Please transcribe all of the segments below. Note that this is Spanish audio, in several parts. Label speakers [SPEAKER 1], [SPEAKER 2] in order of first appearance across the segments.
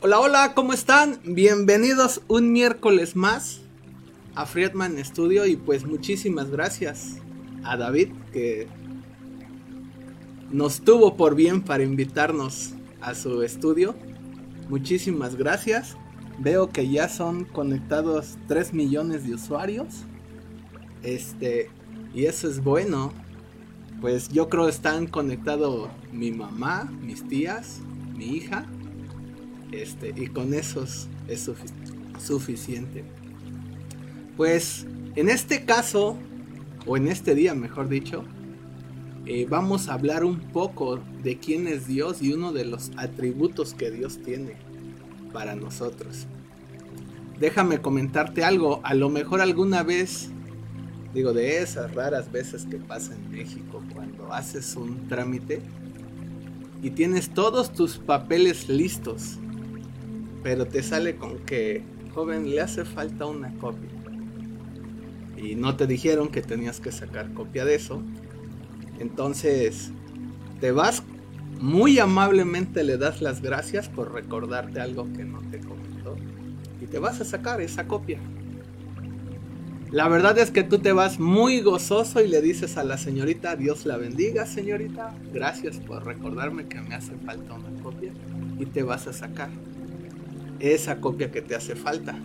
[SPEAKER 1] Hola, hola, ¿cómo están? Bienvenidos un miércoles más a Friedman Studio y pues muchísimas gracias a David que nos tuvo por bien para invitarnos a su estudio. Muchísimas gracias. Veo que ya son conectados 3 millones de usuarios. Este, y eso es bueno. Pues yo creo están conectados mi mamá, mis tías, mi hija este, y con esos es suficiente. Pues en este caso, o en este día mejor dicho, eh, vamos a hablar un poco de quién es Dios y uno de los atributos que Dios tiene para nosotros. Déjame comentarte algo, a lo mejor alguna vez, digo, de esas raras veces que pasa en México cuando haces un trámite y tienes todos tus papeles listos pero te sale con que, joven, le hace falta una copia. Y no te dijeron que tenías que sacar copia de eso. Entonces, te vas muy amablemente le das las gracias por recordarte algo que no te comentó. Y te vas a sacar esa copia. La verdad es que tú te vas muy gozoso y le dices a la señorita, Dios la bendiga señorita, gracias por recordarme que me hace falta una copia y te vas a sacar esa copia que te hace falta.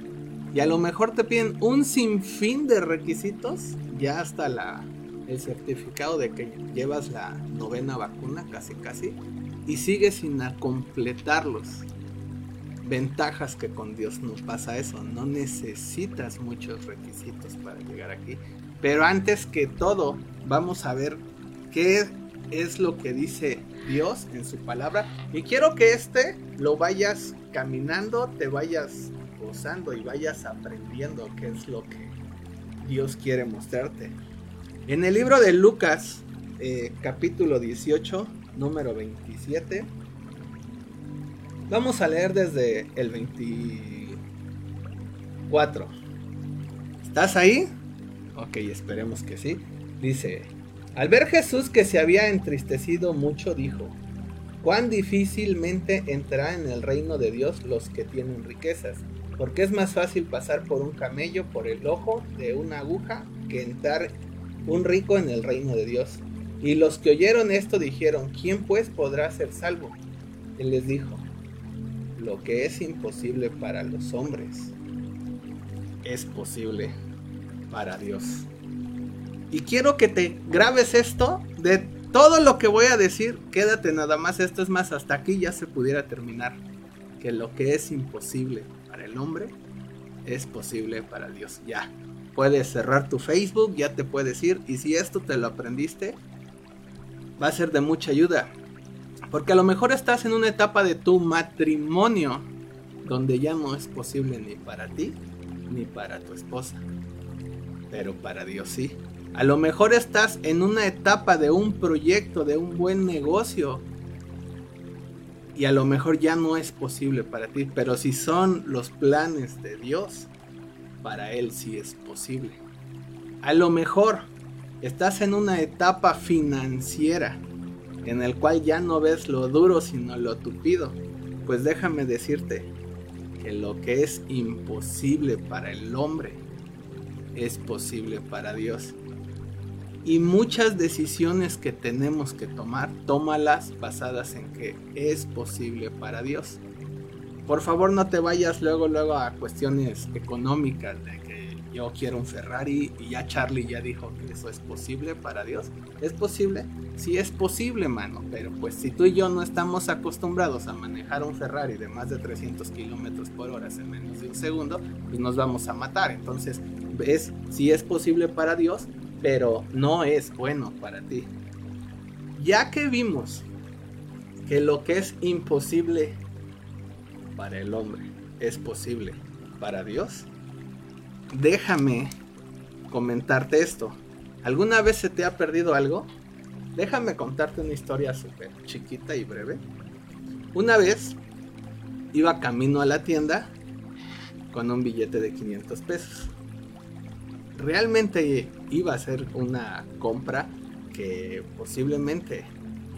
[SPEAKER 1] Y a lo mejor te piden un sinfín de requisitos, ya hasta la, el certificado de que llevas la novena vacuna, casi casi, y sigues sin completarlos. Ventajas que con Dios no pasa eso, no necesitas muchos requisitos para llegar aquí. Pero antes que todo, vamos a ver qué es lo que dice Dios en su palabra. Y quiero que este lo vayas caminando, te vayas gozando y vayas aprendiendo qué es lo que Dios quiere mostrarte. En el libro de Lucas, eh, capítulo 18, número 27, vamos a leer desde el 24. ¿Estás ahí? Ok, esperemos que sí. Dice, al ver Jesús que se había entristecido mucho, dijo, cuán difícilmente entrarán en el reino de Dios los que tienen riquezas, porque es más fácil pasar por un camello por el ojo de una aguja que entrar un rico en el reino de Dios. Y los que oyeron esto dijeron, ¿quién pues podrá ser salvo? Él les dijo, lo que es imposible para los hombres es posible para Dios. Y quiero que te grabes esto de todo lo que voy a decir. Quédate nada más. Esto es más, hasta aquí ya se pudiera terminar. Que lo que es imposible para el hombre es posible para Dios. Ya. Puedes cerrar tu Facebook, ya te puedes ir. Y si esto te lo aprendiste, va a ser de mucha ayuda. Porque a lo mejor estás en una etapa de tu matrimonio donde ya no es posible ni para ti ni para tu esposa. Pero para Dios sí. A lo mejor estás en una etapa de un proyecto, de un buen negocio. Y a lo mejor ya no es posible para ti. Pero si son los planes de Dios, para Él sí es posible. A lo mejor estás en una etapa financiera en el cual ya no ves lo duro sino lo tupido. Pues déjame decirte que lo que es imposible para el hombre es posible para Dios. Y muchas decisiones que tenemos que tomar, tómalas basadas en que es posible para Dios. Por favor no te vayas luego luego a cuestiones económicas de que yo quiero un Ferrari y ya Charlie ya dijo que eso es posible para Dios. ¿Es posible? Sí es posible, mano, pero pues si tú y yo no estamos acostumbrados a manejar un Ferrari de más de 300 kilómetros por hora en menos de un segundo, pues nos vamos a matar. Entonces, ves, si es posible para Dios, pero no es bueno para ti. Ya que vimos que lo que es imposible para el hombre es posible para Dios, déjame comentarte esto. ¿Alguna vez se te ha perdido algo? Déjame contarte una historia súper chiquita y breve. Una vez iba camino a la tienda con un billete de 500 pesos. Realmente iba a hacer una compra que posiblemente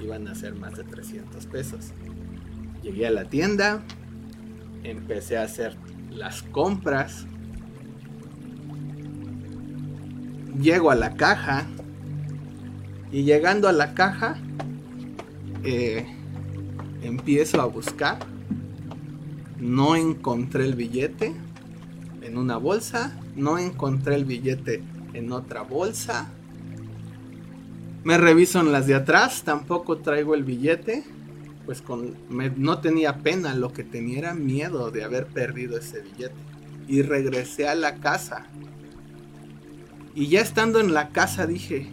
[SPEAKER 1] iban a ser más de 300 pesos. Llegué a la tienda, empecé a hacer las compras. Llego a la caja y llegando a la caja eh, empiezo a buscar. No encontré el billete en una bolsa, no encontré el billete en otra bolsa. Me reviso en las de atrás, tampoco traigo el billete pues con, no tenía pena, lo que tenía era miedo de haber perdido ese billete. Y regresé a la casa. Y ya estando en la casa dije,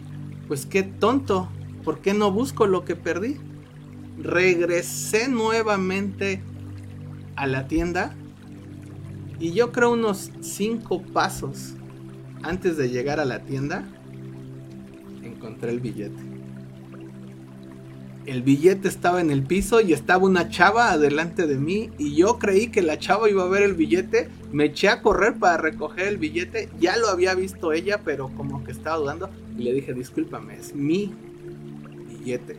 [SPEAKER 1] pues qué tonto, ¿por qué no busco lo que perdí? Regresé nuevamente a la tienda y yo creo unos cinco pasos antes de llegar a la tienda encontré el billete. El billete estaba en el piso y estaba una chava adelante de mí y yo creí que la chava iba a ver el billete, me eché a correr para recoger el billete, ya lo había visto ella, pero como que estaba dudando. Y le dije, discúlpame, es mi billete,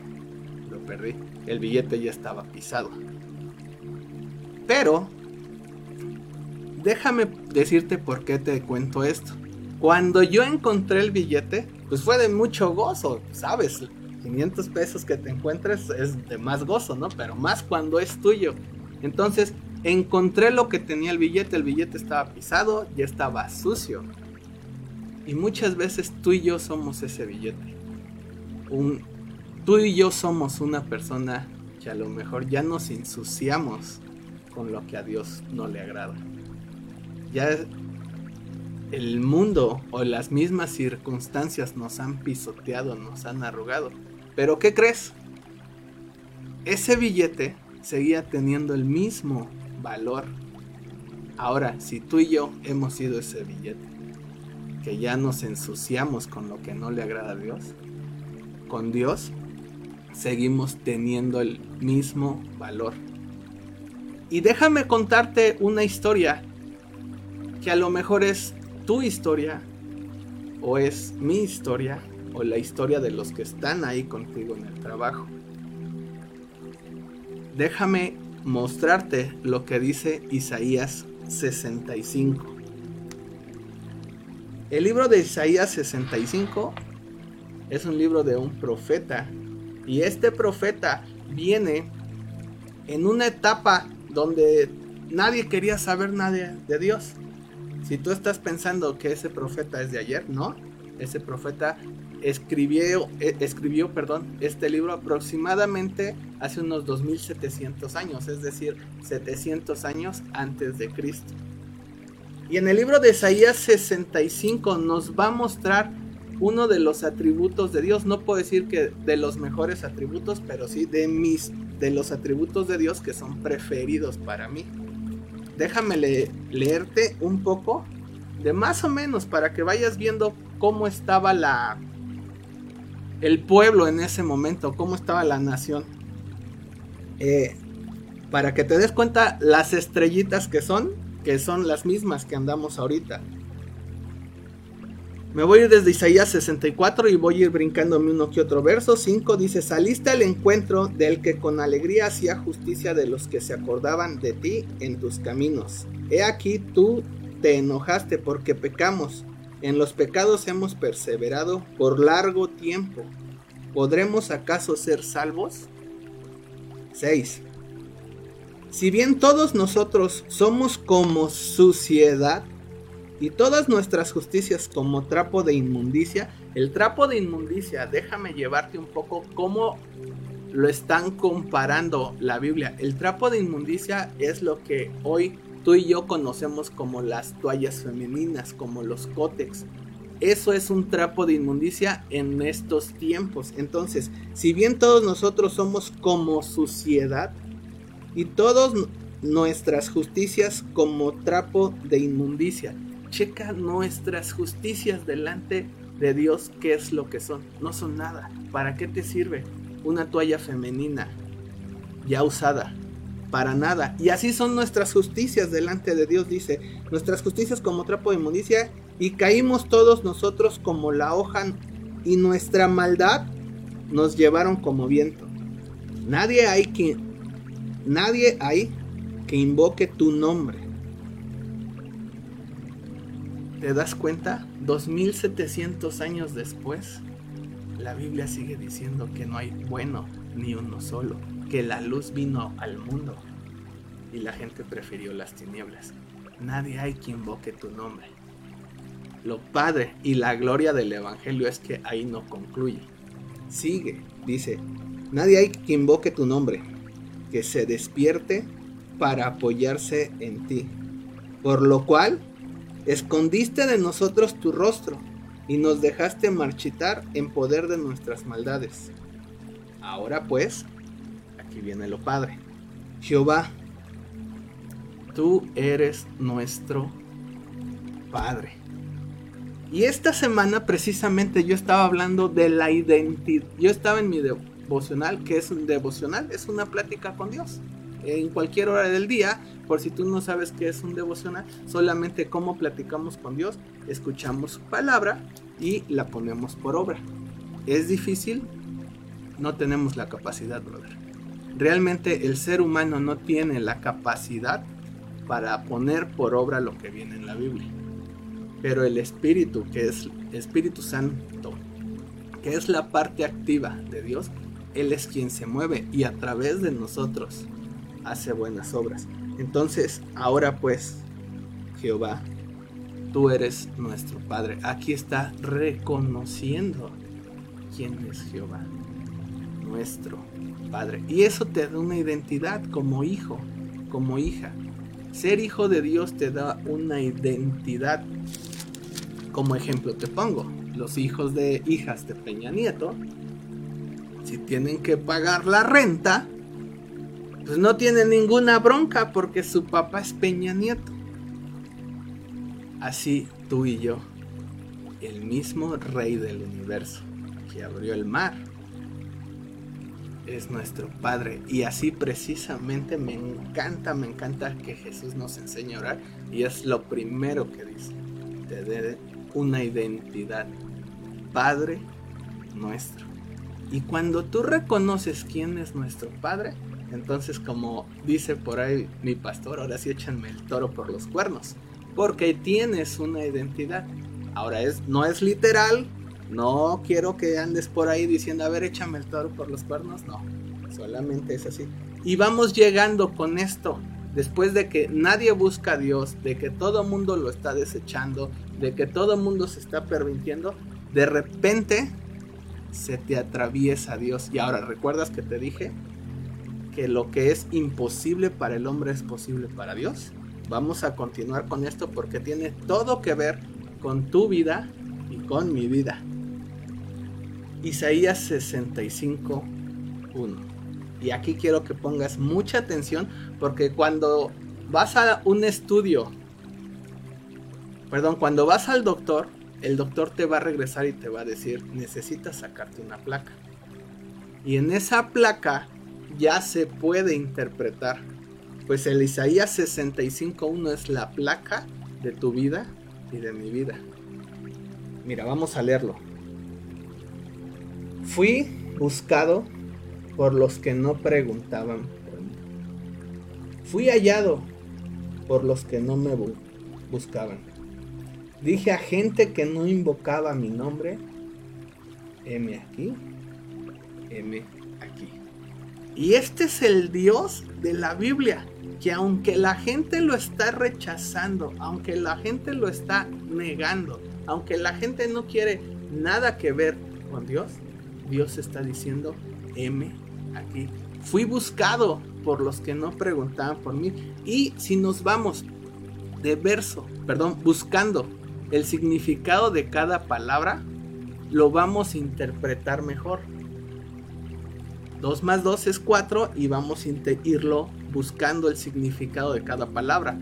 [SPEAKER 1] lo perdí, el billete ya estaba pisado. Pero, déjame decirte por qué te cuento esto. Cuando yo encontré el billete, pues fue de mucho gozo, ¿sabes? 500 pesos que te encuentres es de más gozo, ¿no? Pero más cuando es tuyo. Entonces, encontré lo que tenía el billete, el billete estaba pisado, ya estaba sucio. Y muchas veces tú y yo somos ese billete. Un, tú y yo somos una persona que a lo mejor ya nos ensuciamos con lo que a Dios no le agrada. Ya el mundo o las mismas circunstancias nos han pisoteado, nos han arrugado. Pero ¿qué crees? Ese billete seguía teniendo el mismo valor. Ahora, si tú y yo hemos sido ese billete, que ya nos ensuciamos con lo que no le agrada a Dios, con Dios seguimos teniendo el mismo valor. Y déjame contarte una historia que a lo mejor es tu historia o es mi historia o la historia de los que están ahí contigo en el trabajo. Déjame mostrarte lo que dice Isaías 65. El libro de Isaías 65 es un libro de un profeta y este profeta viene en una etapa donde nadie quería saber nada de Dios. Si tú estás pensando que ese profeta es de ayer, no. Ese profeta escribió, eh, escribió perdón, este libro aproximadamente hace unos 2700 años, es decir, 700 años antes de Cristo. Y en el libro de Isaías 65 nos va a mostrar uno de los atributos de Dios, no puedo decir que de los mejores atributos, pero sí de mis de los atributos de Dios que son preferidos para mí. Déjame leerte un poco de más o menos para que vayas viendo cómo estaba la el pueblo en ese momento, cómo estaba la nación. Eh, para que te des cuenta las estrellitas que son, que son las mismas que andamos ahorita. Me voy a ir desde Isaías 64 y voy a ir brincándome uno que otro verso. 5 dice, saliste al encuentro del que con alegría hacía justicia de los que se acordaban de ti en tus caminos. He aquí tú te enojaste porque pecamos en los pecados hemos perseverado por largo tiempo. ¿Podremos acaso ser salvos? 6. Si bien todos nosotros somos como suciedad y todas nuestras justicias como trapo de inmundicia, el trapo de inmundicia, déjame llevarte un poco cómo lo están comparando la Biblia. El trapo de inmundicia es lo que hoy tú y yo conocemos como las toallas femeninas, como los cótex. Eso es un trapo de inmundicia en estos tiempos. Entonces, si bien todos nosotros somos como suciedad y todas nuestras justicias como trapo de inmundicia, checa nuestras justicias delante de Dios, ¿qué es lo que son? No son nada. ¿Para qué te sirve una toalla femenina ya usada? Para nada. Y así son nuestras justicias delante de Dios, dice. Nuestras justicias como trapo de inmundicia y caímos todos nosotros como la hoja y nuestra maldad nos llevaron como viento. Nadie hay que nadie hay que invoque tu nombre. ¿Te das cuenta? 2700 años después, la Biblia sigue diciendo que no hay bueno ni uno solo, que la luz vino al mundo y la gente prefirió las tinieblas. Nadie hay que invoque tu nombre. Lo padre y la gloria del Evangelio es que ahí no concluye. Sigue, dice, nadie hay que invoque tu nombre, que se despierte para apoyarse en ti. Por lo cual, escondiste de nosotros tu rostro y nos dejaste marchitar en poder de nuestras maldades. Ahora pues, aquí viene lo Padre. Jehová, tú eres nuestro Padre. Y esta semana precisamente yo estaba hablando de la identidad. Yo estaba en mi devocional, que es un devocional, es una plática con Dios. En cualquier hora del día, por si tú no sabes qué es un devocional, solamente cómo platicamos con Dios, escuchamos su palabra y la ponemos por obra. ¿Es difícil? No tenemos la capacidad, brother. Realmente el ser humano no tiene la capacidad para poner por obra lo que viene en la Biblia. Pero el Espíritu, que es Espíritu Santo, que es la parte activa de Dios, Él es quien se mueve y a través de nosotros hace buenas obras. Entonces, ahora pues, Jehová, tú eres nuestro Padre. Aquí está reconociendo quién es Jehová, nuestro Padre. Y eso te da una identidad como hijo, como hija. Ser hijo de Dios te da una identidad como ejemplo te pongo, los hijos de hijas de Peña Nieto, si tienen que pagar la renta, pues no tienen ninguna bronca porque su papá es Peña Nieto. Así tú y yo, el mismo rey del universo que abrió el mar, es nuestro Padre. Y así precisamente me encanta, me encanta que Jesús nos enseñe a orar. Y es lo primero que dice. Te, de, una identidad, Padre nuestro. Y cuando tú reconoces quién es nuestro Padre, entonces como dice por ahí mi pastor, ahora sí échanme el toro por los cuernos, porque tienes una identidad. Ahora es no es literal, no quiero que andes por ahí diciendo, a ver, échame el toro por los cuernos, no, solamente es así. Y vamos llegando con esto después de que nadie busca a Dios, de que todo mundo lo está desechando, de que todo mundo se está permitiendo, de repente se te atraviesa Dios. Y ahora, ¿recuerdas que te dije que lo que es imposible para el hombre es posible para Dios? Vamos a continuar con esto porque tiene todo que ver con tu vida y con mi vida. Isaías 65, 1. Y aquí quiero que pongas mucha atención porque cuando vas a un estudio, perdón, cuando vas al doctor, el doctor te va a regresar y te va a decir, necesitas sacarte una placa. Y en esa placa ya se puede interpretar. Pues el Isaías 65.1 es la placa de tu vida y de mi vida. Mira, vamos a leerlo. Fui buscado por los que no preguntaban por mí. Fui hallado por los que no me buscaban. Dije a gente que no invocaba mi nombre, M aquí, M aquí. Y este es el Dios de la Biblia, que aunque la gente lo está rechazando, aunque la gente lo está negando, aunque la gente no quiere nada que ver con Dios, Dios está diciendo M aquí. Fui buscado por los que no preguntaban por mí. Y si nos vamos de verso, perdón, buscando el significado de cada palabra lo vamos a interpretar mejor. 2 más 2 es 4 y vamos a irlo buscando el significado de cada palabra.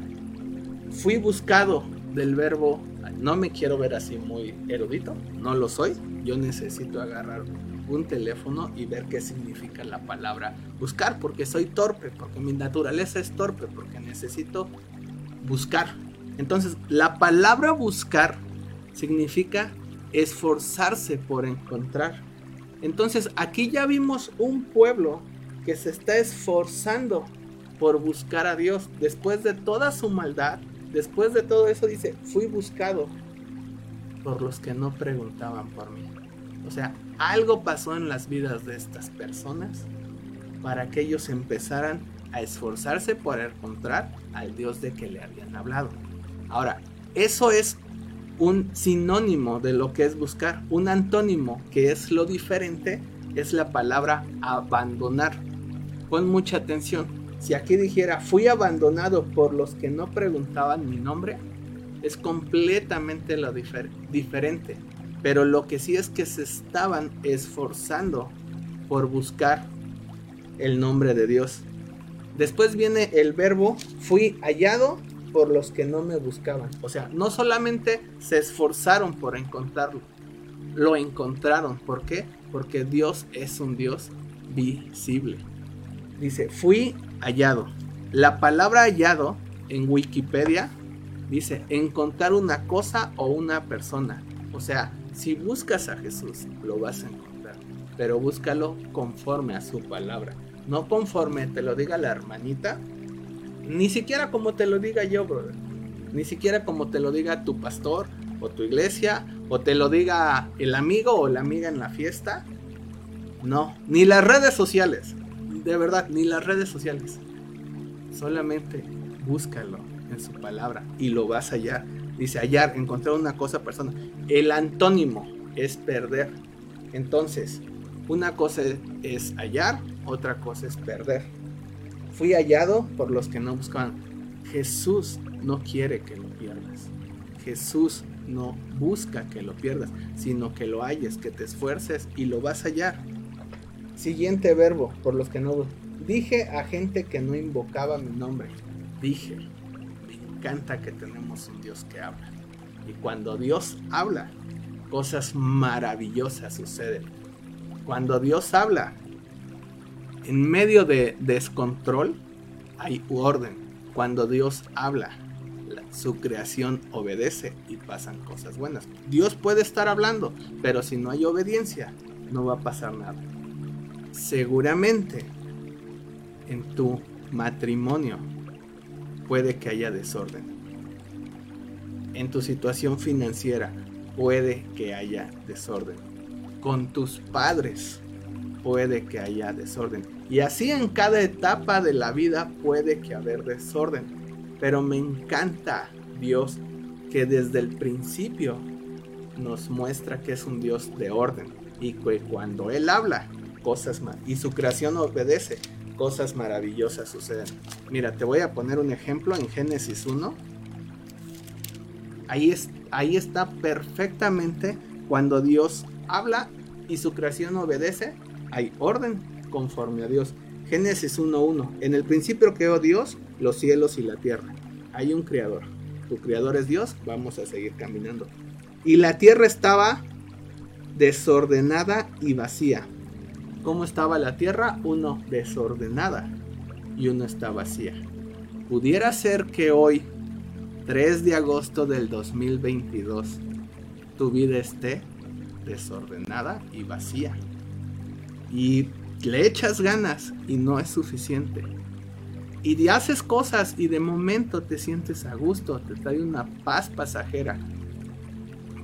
[SPEAKER 1] Fui buscado del verbo, no me quiero ver así muy erudito, no lo soy, yo necesito agarrar un teléfono y ver qué significa la palabra buscar, porque soy torpe, porque mi naturaleza es torpe, porque necesito buscar. Entonces, la palabra buscar significa esforzarse por encontrar. Entonces, aquí ya vimos un pueblo que se está esforzando por buscar a Dios. Después de toda su maldad, después de todo eso, dice, fui buscado por los que no preguntaban por mí. O sea, algo pasó en las vidas de estas personas para que ellos empezaran a esforzarse por encontrar al Dios de que le habían hablado. Ahora, eso es un sinónimo de lo que es buscar. Un antónimo que es lo diferente es la palabra abandonar. Pon mucha atención. Si aquí dijera fui abandonado por los que no preguntaban mi nombre, es completamente lo diferente. Pero lo que sí es que se estaban esforzando por buscar el nombre de Dios. Después viene el verbo fui hallado por los que no me buscaban. O sea, no solamente se esforzaron por encontrarlo, lo encontraron. ¿Por qué? Porque Dios es un Dios visible. Dice, fui hallado. La palabra hallado en Wikipedia dice encontrar una cosa o una persona. O sea, si buscas a Jesús, lo vas a encontrar, pero búscalo conforme a su palabra, no conforme te lo diga la hermanita, ni siquiera como te lo diga yo, brother, ni siquiera como te lo diga tu pastor o tu iglesia, o te lo diga el amigo o la amiga en la fiesta. No, ni las redes sociales, de verdad, ni las redes sociales. Solamente búscalo en su palabra y lo vas a hallar. Dice hallar, encontrar una cosa, persona. El antónimo es perder. Entonces, una cosa es hallar, otra cosa es perder. Fui hallado por los que no buscaban. Jesús no quiere que lo pierdas. Jesús no busca que lo pierdas, sino que lo halles, que te esfuerces y lo vas a hallar. Siguiente verbo, por los que no... Dije a gente que no invocaba mi nombre. Dije, encanta que tenemos un Dios que habla. Y cuando Dios habla, cosas maravillosas suceden. Cuando Dios habla, en medio de descontrol hay orden. Cuando Dios habla, su creación obedece y pasan cosas buenas. Dios puede estar hablando, pero si no hay obediencia, no va a pasar nada. Seguramente en tu matrimonio puede que haya desorden. En tu situación financiera puede que haya desorden. Con tus padres puede que haya desorden. Y así en cada etapa de la vida puede que haber desorden. Pero me encanta Dios que desde el principio nos muestra que es un Dios de orden y que cuando Él habla, cosas y su creación obedece, cosas maravillosas suceden. Mira, te voy a poner un ejemplo en Génesis 1. Ahí, ahí está perfectamente cuando Dios habla y su creación obedece, hay orden conforme a Dios. Génesis 1.1. En el principio creó Dios los cielos y la tierra. Hay un creador. Tu creador es Dios. Vamos a seguir caminando. Y la tierra estaba desordenada y vacía ¿Cómo estaba la tierra? Uno, desordenada y uno está vacía. Pudiera ser que hoy, 3 de agosto del 2022, tu vida esté desordenada y vacía. Y le echas ganas y no es suficiente. Y haces cosas y de momento te sientes a gusto, te trae una paz pasajera.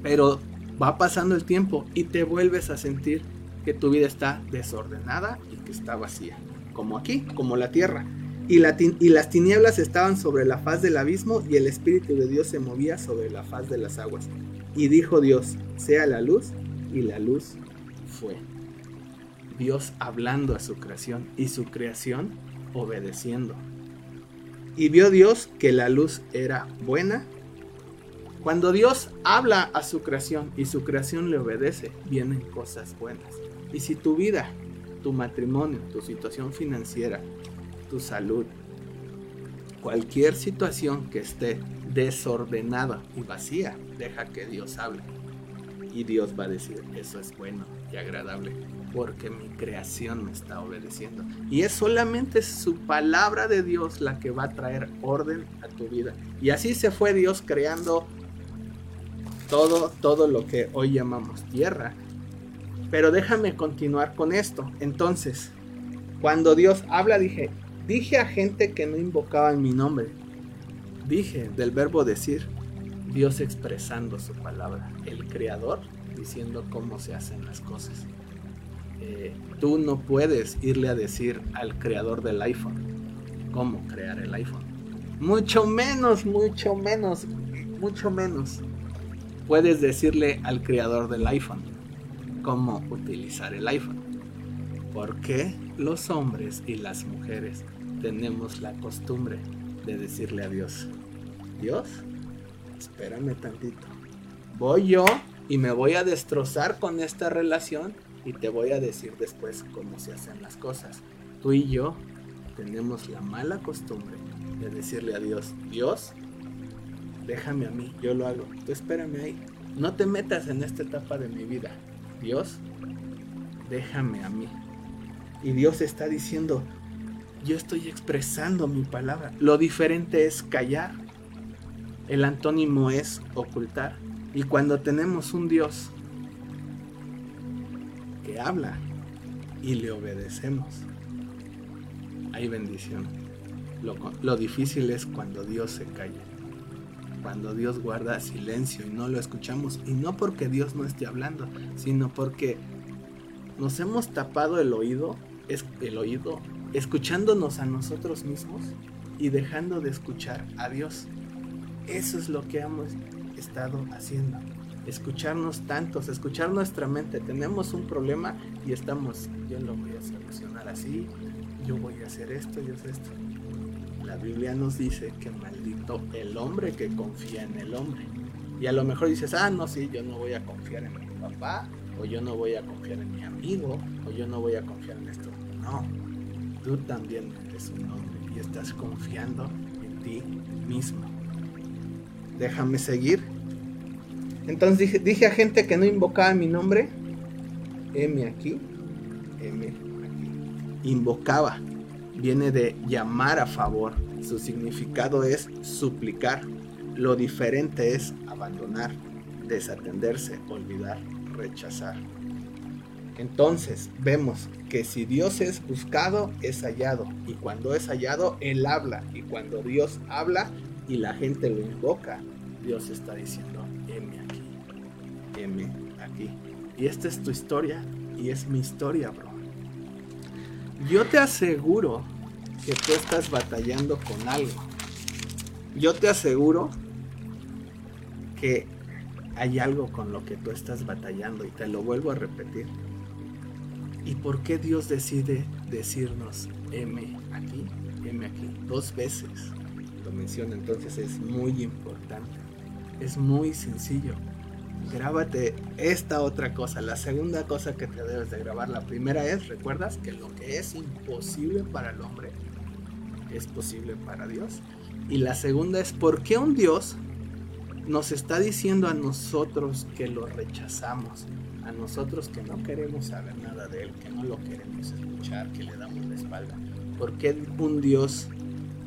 [SPEAKER 1] Pero va pasando el tiempo y te vuelves a sentir que tu vida está desordenada y que está vacía, como aquí, como la tierra. Y, y, las tinieblas estaban sobre la faz del abismo y el Espíritu de Dios se movía sobre la faz de las aguas. Y dijo Dios, sea la luz, y la luz fue. Dios hablando a su creación y su creación obedeciendo. Y vio Dios que la luz era buena Cuando Dios habla a su creación y su creación le obedece, vienen cosas buenas. Y si tu vida, tu matrimonio, tu situación financiera, tu salud, cualquier situación que esté desordenada y vacía, deja que Dios hable. Y Dios va a decir, eso es bueno y agradable, porque mi creación me está obedeciendo. Y es solamente su palabra de Dios la que va a traer orden a tu vida. Y así se fue Dios creando todo, todo lo que hoy llamamos tierra. Pero déjame continuar con esto. Entonces, cuando Dios habla, dije, dije a gente que no invocaba en mi nombre. Dije del verbo decir, Dios expresando su palabra, el creador diciendo cómo se hacen las cosas. Eh, tú no puedes irle a decir al creador del iPhone cómo crear el iPhone. Mucho menos, mucho menos, mucho menos puedes decirle al creador del iPhone cómo utilizar el iPhone. Porque los hombres y las mujeres tenemos la costumbre de decirle a Dios, Dios, espérame tantito. Voy yo y me voy a destrozar con esta relación y te voy a decir después cómo se hacen las cosas. Tú y yo tenemos la mala costumbre de decirle a Dios, Dios, déjame a mí, yo lo hago, tú espérame ahí. No te metas en esta etapa de mi vida. Dios, déjame a mí. Y Dios está diciendo, yo estoy expresando mi palabra. Lo diferente es callar. El antónimo es ocultar. Y cuando tenemos un Dios que habla y le obedecemos, hay bendición. Lo, difícil es cuando Dios se calla cuando Dios guarda silencio y no lo escuchamos. Y no porque Dios no esté hablando, sino porque nos hemos tapado el oído, es, el oído, escuchándonos a nosotros mismos y dejando de escuchar a Dios. Eso es lo que hemos estado haciendo. Escucharnos tantos, escuchar nuestra mente. Tenemos un problema y estamos, yo lo voy a solucionar así, yo voy a hacer esto, yo hacer esto la Biblia nos dice que maldito el hombre que confía en el hombre. Y a lo mejor dices, ah, no, sí, yo no voy a confiar en mi papá, o yo no voy a confiar en mi amigo, o yo no voy a confiar en esto. No, tú también eres un hombre y estás confiando en ti mismo. Déjame seguir. Entonces dije, a gente que no invocaba mi nombre, M aquí, M aquí. Invocaba viene de llamar a favor. Su significado es suplicar. Lo diferente es abandonar, desatenderse, olvidar, rechazar. Entonces vemos que si Dios es buscado, es hallado. Y cuando es hallado, Él habla. Y cuando Dios habla y la gente lo invoca, Dios está diciendo, heme aquí, heme aquí. Y esta es tu historia y es mi historia, bro. Yo te aseguro que tú estás batallando con algo. Yo te aseguro que hay algo con lo que tú estás batallando y te lo vuelvo a repetir. ¿Y por qué Dios decide decirnos M aquí, M aquí, dos veces? Lo entonces es muy importante. Es muy sencillo grábate esta otra cosa. La segunda cosa que te debes de grabar. La primera es, recuerdas que lo que es imposible para el hombre es posible para Dios. Y la segunda es, ¿por qué un Dios nos está diciendo a nosotros que lo rechazamos? A nosotros que no queremos saber nada de Él, que no lo queremos escuchar, que le damos la espalda. ¿Por qué un Dios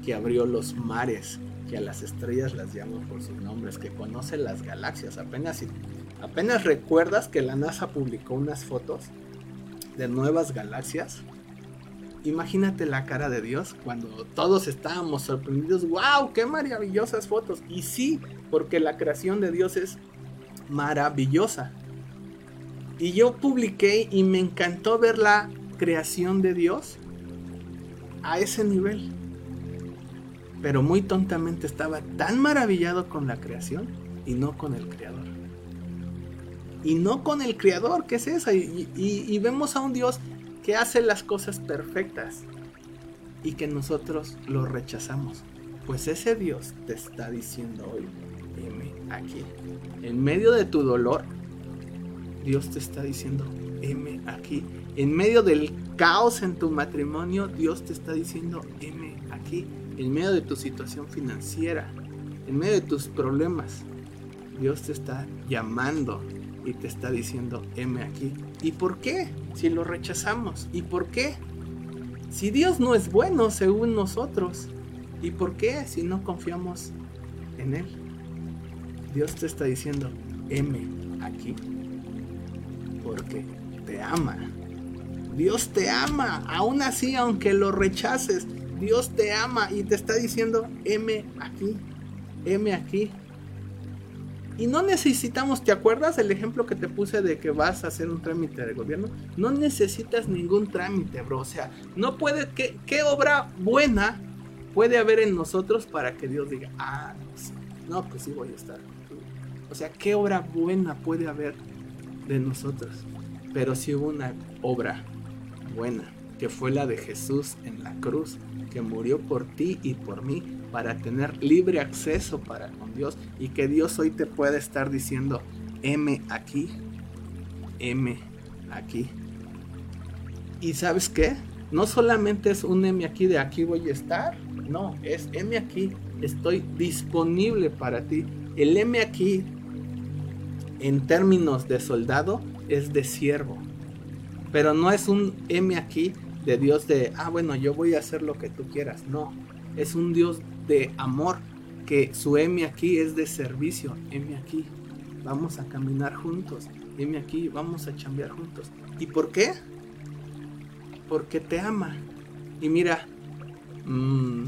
[SPEAKER 1] que abrió los mares, que a las estrellas las llama por sus nombres, que conoce las galaxias. Apenas, apenas recuerdas que la NASA publicó unas fotos de nuevas galaxias. Imagínate la cara de Dios cuando todos estábamos sorprendidos. ¡Wow! ¡Qué maravillosas fotos! Y sí, porque la creación de Dios es maravillosa. Y yo publiqué y me encantó ver la creación de Dios a ese nivel pero muy tontamente estaba tan maravillado con la creación y no con el creador. Y no con el creador, ¿qué es eso? Y, vemos a un Dios que hace las cosas perfectas y que nosotros lo rechazamos. Pues ese Dios te está diciendo hoy heme aquí. En medio de tu dolor, Dios te está diciendo, heme aquí. En medio del caos en tu matrimonio, Dios te está diciendo, heme aquí. En medio de tu situación financiera, en medio de tus problemas, Dios te está llamando y te está diciendo, heme aquí. ¿Y por qué? Si lo rechazamos. ¿Y por qué? Si Dios no es bueno según nosotros. ¿Y por qué si no confiamos en Él? Dios te está diciendo, heme aquí. Porque te ama. Dios te ama. Aún así, aunque lo rechaces, Dios te ama y te está diciendo, heme aquí. Heme aquí. Y no necesitamos, ¿te acuerdas el ejemplo que te puse de que vas a hacer un trámite de gobierno? No necesitas ningún trámite, bro. O sea, no puede, ¿qué, obra buena puede haber en nosotros para que Dios diga, ah, no, pues sí voy a estar O sea, ¿qué obra buena puede haber de nosotros? Pero sí hubo una obra buena, que fue la de Jesús en la cruz, que murió por ti y por mí para tener libre acceso para con Dios y que Dios hoy te pueda estar diciendo, M aquí, M aquí. ¿Y sabes qué? No solamente es un M aquí de aquí voy a estar, no, es M aquí, estoy disponible para ti. El M aquí, en términos de soldado, es de siervo. Pero no es un M aquí de Dios de, ah, bueno, yo voy a hacer lo que tú quieras. No, es un Dios de amor, que su M aquí es de servicio. M aquí, vamos a caminar juntos. M aquí, vamos a chambear juntos. ¿Y por qué? Porque te ama. Y mira, mmm,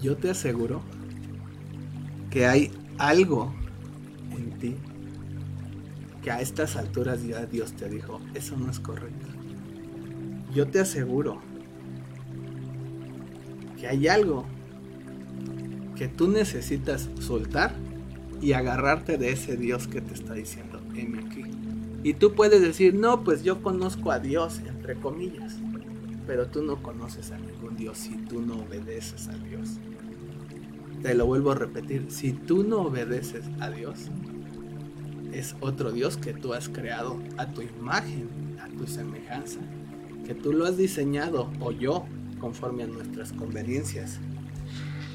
[SPEAKER 1] yo te aseguro que hay algo en ti que a estas alturas ya Dios te dijo, eso no es correcto. Yo te aseguro que hay algo que tú necesitas soltar y agarrarte de ese Dios que te está diciendo, heme aquí. Y tú puedes decir, no, pues yo conozco a Dios, entre comillas, pero tú no conoces a ningún Dios si tú no obedeces a Dios. Te lo vuelvo a repetir, si tú no obedeces a Dios, es otro Dios que tú has creado a tu imagen, a tu semejanza, que tú lo has diseñado o yo conforme a nuestras conveniencias.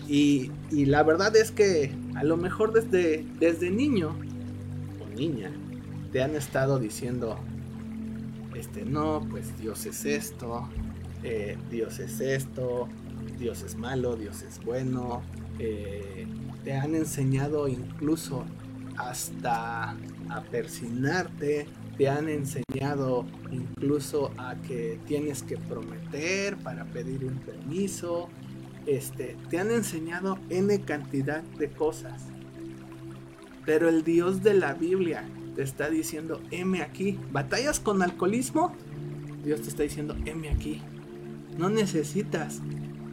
[SPEAKER 1] Y, la verdad es que a lo mejor desde, desde niño o niña te han estado diciendo, este no, pues Dios es esto, eh, Dios es esto, Dios es malo, Dios es bueno. Eh, te han enseñado incluso hasta a persinarte, te han enseñado incluso a que tienes que prometer para pedir un permiso, este, te han enseñado n cantidad de cosas. Pero el Dios de la Biblia te está diciendo, M aquí, batallas con alcoholismo, Dios te está diciendo, M aquí. No necesitas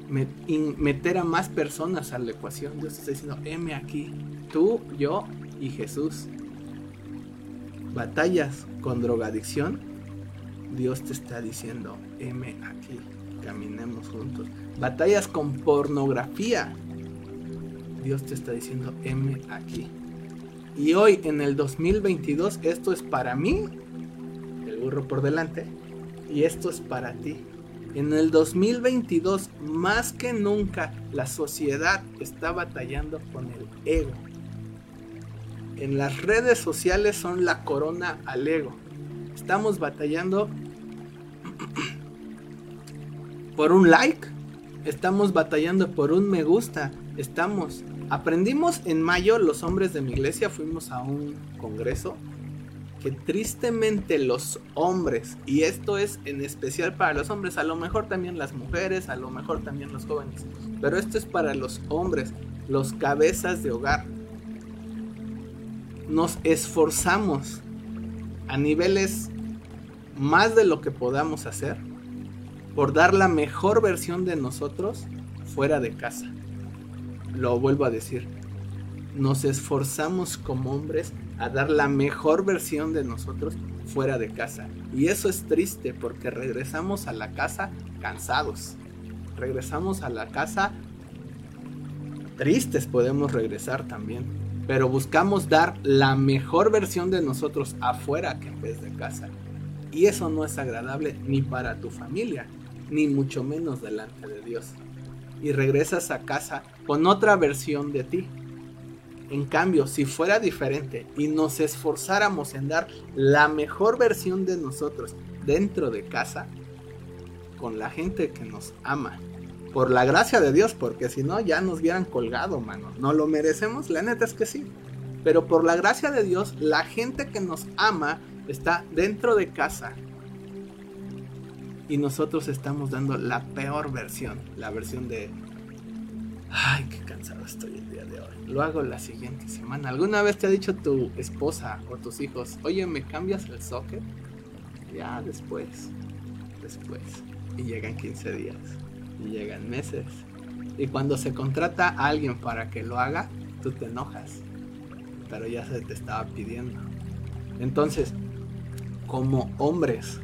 [SPEAKER 1] meter a más personas a la ecuación. Dios te está diciendo, M aquí, tú, yo y Jesús batallas con drogadicción, Dios te está diciendo, heme aquí, caminemos juntos. Batallas con pornografía, Dios te está diciendo, heme aquí. Y hoy en el 2022 esto es para mí, el burro por delante, y esto es para ti. En el 2022, más que nunca, la sociedad está batallando con el ego en las redes sociales son la corona al ego. Estamos batallando por un like, estamos batallando por un me gusta, estamos aprendimos en mayo los hombres de mi iglesia fuimos a un congreso que tristemente los hombres, y esto es en especial para los hombres, a lo mejor también las mujeres, a lo mejor también los jóvenes, pero esto es para los hombres, los cabezas de hogar, nos esforzamos a niveles más de lo que podamos hacer por dar la mejor versión de nosotros fuera de casa. Lo vuelvo a decir, nos esforzamos como hombres a dar la mejor versión de nosotros fuera de casa. Y eso es triste porque regresamos a la casa cansados. Regresamos a la casa tristes podemos regresar también. Pero buscamos dar la mejor versión de nosotros afuera que en vez de casa. Y eso no es agradable ni para tu familia, ni mucho menos delante de Dios. Y regresas a casa con otra versión de ti. En cambio, si fuera diferente y nos esforzáramos en dar la mejor versión de nosotros dentro de casa, con la gente que nos ama, por la gracia de Dios, porque si no ya nos hubieran colgado, mano. ¿No lo merecemos? La neta es que sí. Pero por la gracia de Dios, la gente que nos ama está dentro de casa. Y nosotros estamos dando la peor versión, la versión de... Ay, qué cansado estoy el día de hoy. Lo hago la siguiente semana. ¿Alguna vez te ha dicho tu esposa o tus hijos, oye, ¿me cambias el socket? Ya después, después. Y llegan 15 días y llegan meses. Y cuando se contrata a alguien para que lo haga, tú te enojas. Pero ya se te estaba pidiendo. Entonces, como hombres,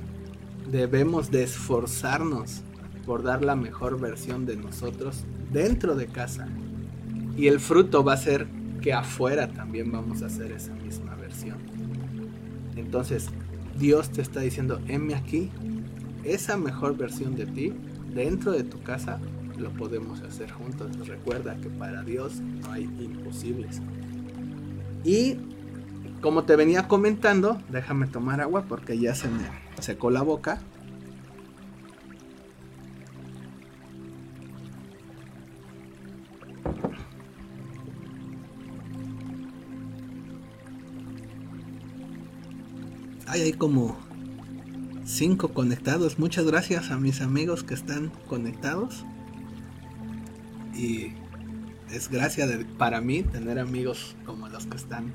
[SPEAKER 1] debemos de esforzarnos por dar la mejor versión de nosotros dentro de casa. Y el fruto va a ser que afuera también vamos a hacer esa misma versión. Entonces, Dios te está diciendo, heme aquí, esa mejor versión de ti dentro de tu casa lo podemos hacer juntos. Recuerda que para Dios no hay imposibles. Y como te venía comentando, déjame tomar agua porque ya se me secó la boca. Hay ahí como cinco conectados. Muchas gracias a mis amigos que están conectados. Y es gracia para mí tener amigos como los que están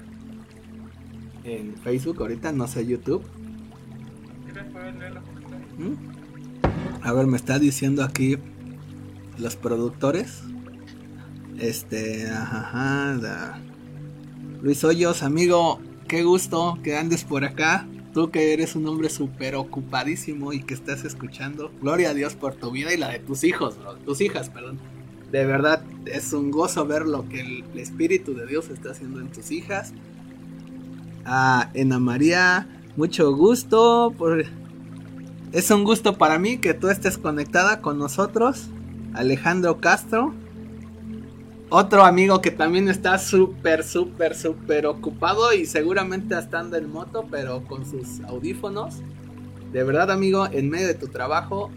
[SPEAKER 1] en Facebook ahorita, no sé YouTube. ¿Mm? A ver, me está diciendo aquí los productores. Este, ajá, Luis Hoyos, amigo, qué gusto que andes por acá. Tú que eres un hombre súper ocupadísimo y que estás escuchando. Gloria a Dios por tu vida y la de tus hijos, Tus hijas, perdón. De verdad, es un gozo ver lo que el Espíritu de Dios está haciendo en tus hijas. A Ena María, mucho gusto. Por... Es un gusto para mí que tú estés conectada con nosotros. Alejandro Castro. Otro amigo que también está súper, súper, súper ocupado y seguramente estando en moto, pero con sus audífonos. De verdad, amigo, en medio de tu trabajo,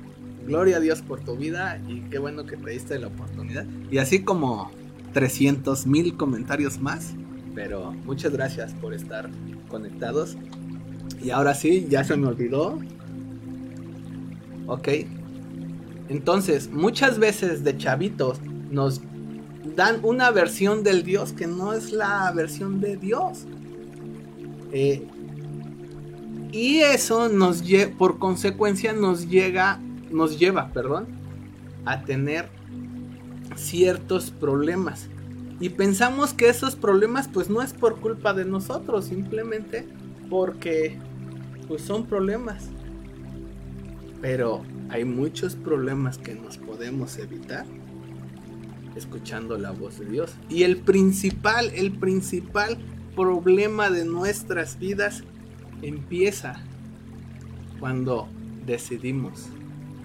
[SPEAKER 1] gloria a Dios por tu vida y qué bueno que te diste la oportunidad. Y así como 300 mil comentarios más, pero muchas gracias por estar conectados. Y ahora sí, ya se me olvidó. Ok. Entonces, muchas veces de chavitos nos dan una versión del Dios que no es la versión de Dios. Eh, y eso nos por consecuencia nos llega, nos lleva, perdón, a tener ciertos problemas. Y pensamos que esos problemas pues no es por culpa de nosotros, simplemente porque pues son problemas. Pero hay muchos problemas que nos podemos evitar escuchando la voz de Dios. Y el principal, el principal problema de nuestras vidas empieza cuando decidimos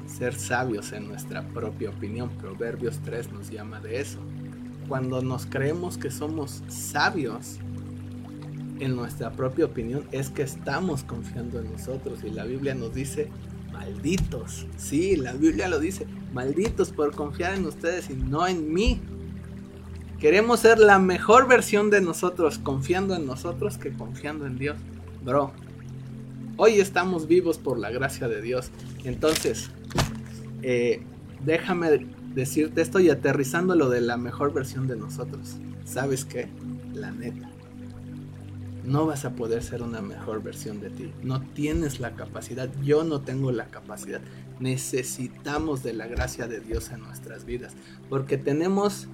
[SPEAKER 1] ser sabios en nuestra propia opinión. Proverbios 3 nos llama de eso. Cuando nos creemos que somos sabios en nuestra propia opinión es que estamos confiando en nosotros y la Biblia nos dice malditos. Sí, la Biblia lo dice. Malditos por confiar en ustedes y no en mí. Queremos ser la mejor versión de nosotros confiando en nosotros que confiando en Dios. Bro, hoy estamos vivos por la gracia de Dios. Entonces, eh, déjame decirte esto y aterrizando lo de la mejor versión de nosotros. ¿Sabes qué? La neta no vas a poder ser una mejor versión de ti. No tienes la capacidad, yo no tengo la capacidad. Necesitamos de la gracia de Dios en nuestras vidas, porque tenemos,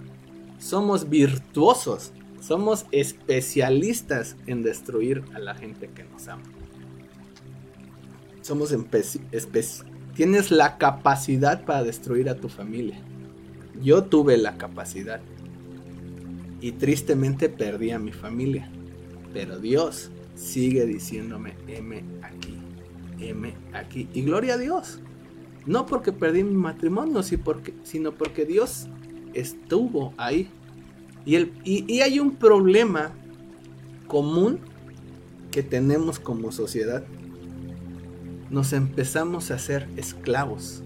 [SPEAKER 1] somos virtuosos, somos especialistas en destruir a la gente que nos ama. Somos tienes la capacidad para destruir a tu familia. Yo tuve la capacidad Y tristemente perdí a mi familia. Pero Dios sigue diciéndome, M aquí, M aquí. Y gloria a Dios. No porque perdí mi matrimonio, sino porque Dios estuvo ahí. Y, el, y hay un problema común que tenemos como sociedad. Nos empezamos a hacer esclavos.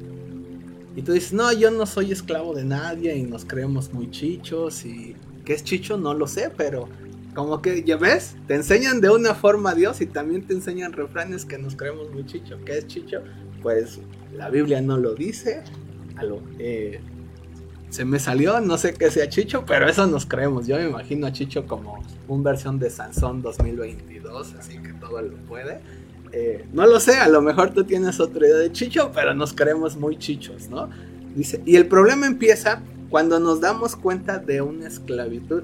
[SPEAKER 1] Y tú dices, no, yo no soy esclavo de nadie y nos creemos muy chichos y... ¿Qué es chicho? No lo sé, pero como que, ya ves, te enseñan de una forma a Dios y también te enseñan refranes que nos creemos muy chicho. ¿Qué es chicho? Pues la Biblia no lo dice. Eh, se me salió, no sé qué sea Chicho, pero eso nos creemos. Yo me imagino a Chicho como un versión de Sansón 2022, así que todo lo puede. Eh, no lo sé, a lo mejor tú tienes otra idea de Chicho, pero nos creemos muy chichos, ¿no? Dice, y el problema empieza cuando nos damos cuenta de una esclavitud,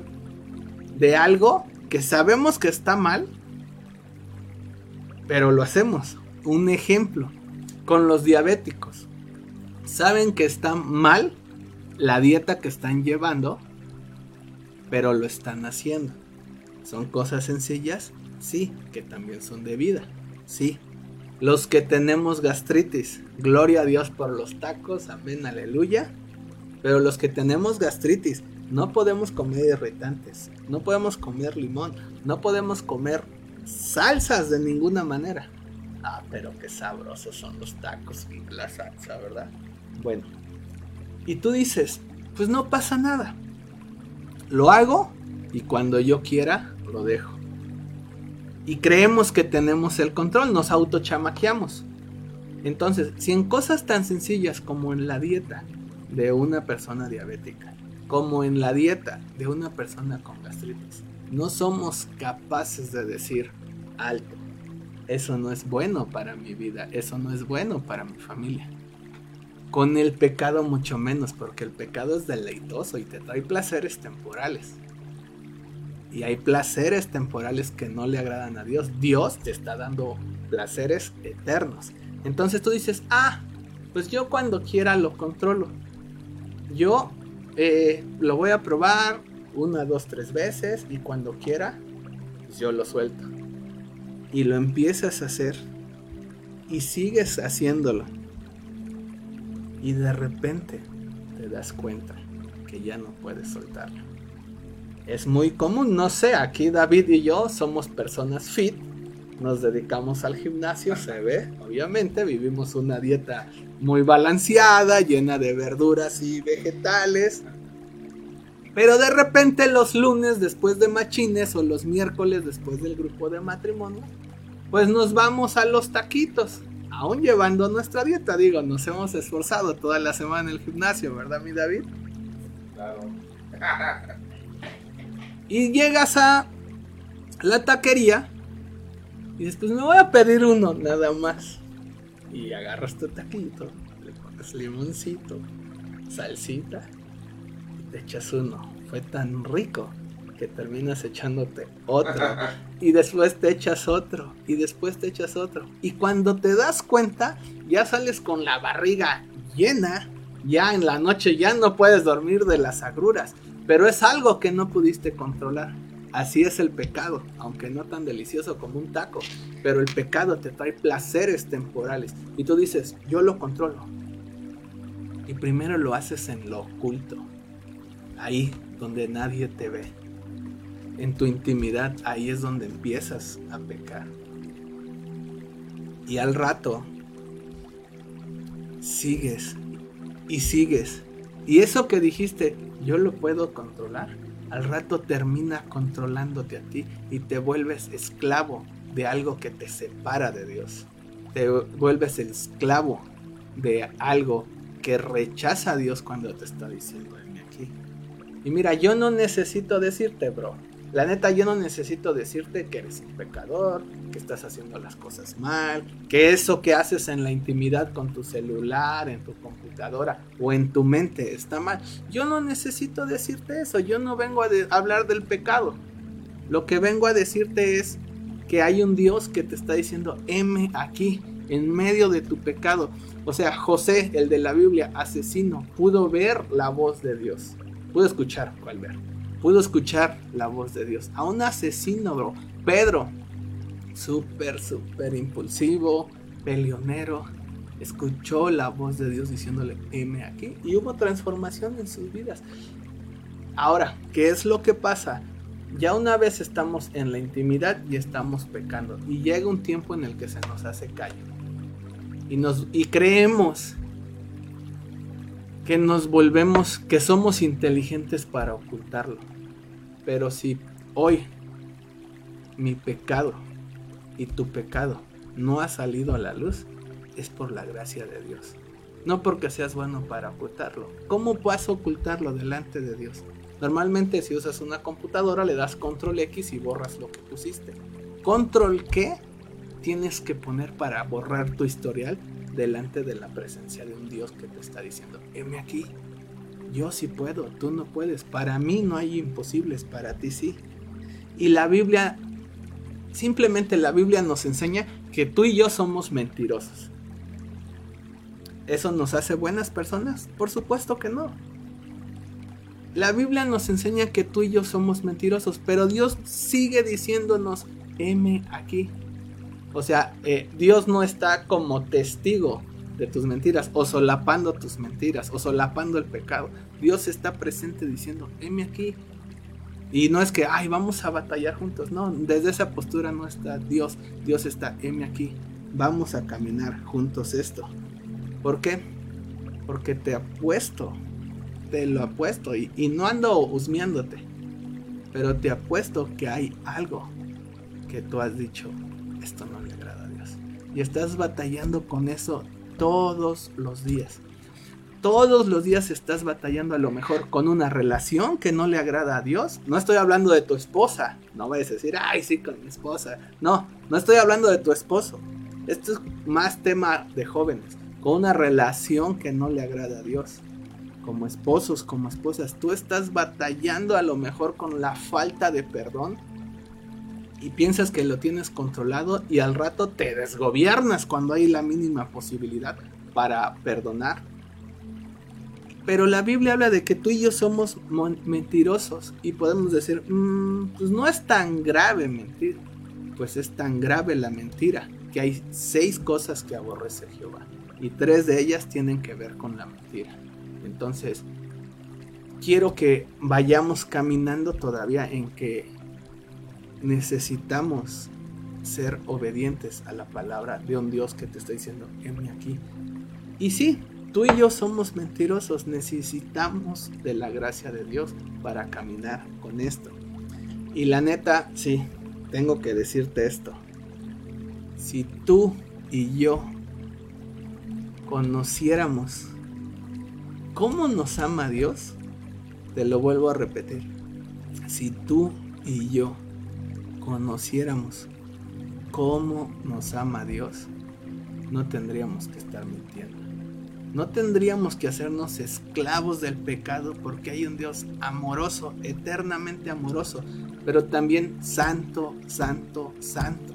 [SPEAKER 1] de algo que sabemos que está mal, pero lo hacemos. Un ejemplo, con los diabéticos. Saben que está mal la dieta que están llevando, pero lo están haciendo. ¿Son cosas sencillas? Sí, que también son de vida. Sí. Los que tenemos gastritis, gloria a Dios por los tacos, amén, aleluya. Pero los que tenemos gastritis, no podemos comer irritantes, no podemos comer limón, no podemos comer salsas de ninguna manera. Ah, pero qué sabrosos son los tacos y la salsa, ¿verdad? Bueno, y tú dices, pues no pasa nada. Lo hago y cuando yo quiera, lo dejo. Y creemos que tenemos el control, nos autochamaqueamos. Entonces, si en cosas tan sencillas como en la dieta de una persona diabética, como en la dieta de una persona con gastritis, no somos capaces de decir alto, eso no es bueno para mi vida, eso no es bueno para mi familia. Con el pecado mucho menos, porque el pecado es deleitoso y te trae placeres temporales. Y hay placeres temporales que no le agradan a Dios. Dios te está dando placeres eternos. Entonces tú dices, ah, pues yo cuando quiera lo controlo. Yo eh, lo voy a probar una, dos, tres veces y cuando quiera, yo lo suelto y lo empiezas a hacer y sigues haciéndolo. Y de repente te das cuenta que ya no puedes soltarlo. Es muy común, no sé, aquí David y yo somos personas fit, nos dedicamos al gimnasio, se ve, obviamente, vivimos una dieta muy balanceada, llena de verduras y vegetales. Pero de repente los lunes después de machines o los miércoles después del grupo de matrimonio, pues nos vamos a los taquitos. Aún llevando nuestra dieta, digo, nos hemos esforzado toda la semana en el gimnasio, ¿verdad, mi David? Claro. y llegas a la taquería y después me voy a pedir uno, nada más. Y agarras tu taquito, le pones limoncito, salsita y te echas uno. Fue tan rico que terminas echándote otro. Y después te echas otro y después te echas otro. Y cuando te das cuenta ya sales con la barriga llena. Ya en la noche ya no puedes dormir de las agruras. Pero es algo que no pudiste controlar así es el pecado aunque no tan delicioso como un taco pero el pecado te trae placeres temporales y tú dices yo lo controlo y primero lo haces en lo oculto ahí donde nadie te ve en tu intimidad, ahí es donde empiezas a pecar. Y al rato sigues y sigues. Y eso que dijiste, yo lo puedo controlar, al rato termina controlándote a ti y te vuelves esclavo de algo que te separa de Dios. Te vuelves esclavo de algo que rechaza a Dios cuando te está diciendo, aquí. Y mira, yo no necesito decirte, bro, la neta, yo no necesito decirte que eres un pecador, que estás haciendo las cosas mal, que eso que haces en la intimidad con tu celular, en tu computadora o en tu mente está mal. Yo no necesito decirte eso, yo no vengo a, hablar del pecado. Lo que vengo a decirte es que hay un Dios que te está diciendo, M aquí, en medio de tu pecado. O sea, José, el de la Biblia, asesino, pudo ver la voz de Dios. Pudo escuchar, cuál ver pudo escuchar la voz de Dios. A un asesino, bro. Pedro, súper, súper impulsivo, peleonero, escuchó la voz de Dios diciéndole, heme aquí. Y hubo transformación en sus vidas. Ahora, ¿qué es lo que pasa? Ya una vez estamos en la intimidad y estamos pecando. Y llega un tiempo en el que se nos hace callo. Y, nos, y creemos que nos volvemos, que somos inteligentes para ocultarlo. Pero si hoy mi pecado y tu pecado no ha salido a la luz, es por la gracia de Dios. No porque seas bueno para ocultarlo. ¿Cómo vas a ocultarlo delante de Dios? Normalmente si usas una computadora le das control X y borras lo que pusiste. Control qué tienes que poner para borrar tu historial delante de la presencia de un Dios que te está diciendo, heme aquí, yo sí puedo, tú no puedes, para mí no hay imposibles, para ti sí. Y la Biblia, simplemente la Biblia nos enseña que tú y yo somos mentirosos. ¿Eso nos hace buenas personas? Por supuesto que no. La Biblia nos enseña que tú y yo somos mentirosos, pero Dios sigue diciéndonos, heme aquí. O sea, eh, Dios no está como testigo de tus mentiras, o solapando tus mentiras, o solapando el pecado. Dios está presente diciendo, heme aquí. Y no es que, ay, vamos a batallar juntos. No, desde esa postura no está Dios. Dios está, heme aquí. Vamos a caminar juntos esto. ¿Por qué? Porque te apuesto te lo apuesto y, y no ando husmeándote, pero te apuesto que hay algo que tú has dicho, esto no le agrada a Dios. Y estás batallando con eso todos los días. Todos los días estás batallando a lo mejor con una relación que no le agrada a Dios. No estoy hablando de tu esposa. No vayas a decir, ay, sí, con mi esposa. No, no estoy hablando de tu esposo. Esto es más tema de jóvenes. Con una relación que no le agrada a Dios como esposos, como esposas, tú estás batallando a lo mejor con la falta de perdón y piensas que lo tienes controlado y al rato te desgobiernas cuando hay la mínima posibilidad para perdonar. Pero la Biblia habla de que tú y yo somos mentirosos y podemos decir, mm, pues no es tan grave mentir, pues es tan grave la mentira que hay seis cosas que aborrece Jehová y tres de ellas tienen que ver con la mentira. Entonces, quiero que vayamos caminando todavía en que necesitamos ser obedientes a la palabra de un Dios que te está diciendo, heme aquí. Y sí, tú y yo somos mentirosos, necesitamos de la gracia de Dios para caminar con esto. Y la neta, sí, tengo que decirte esto. Si tú y yo conociéramos ¿Cómo nos ama Dios? Te lo vuelvo a repetir. Si tú y yo conociéramos cómo nos ama Dios, no tendríamos que estar mintiendo. No tendríamos que hacernos esclavos del pecado porque hay un Dios amoroso, eternamente amoroso, pero también santo, santo, santo.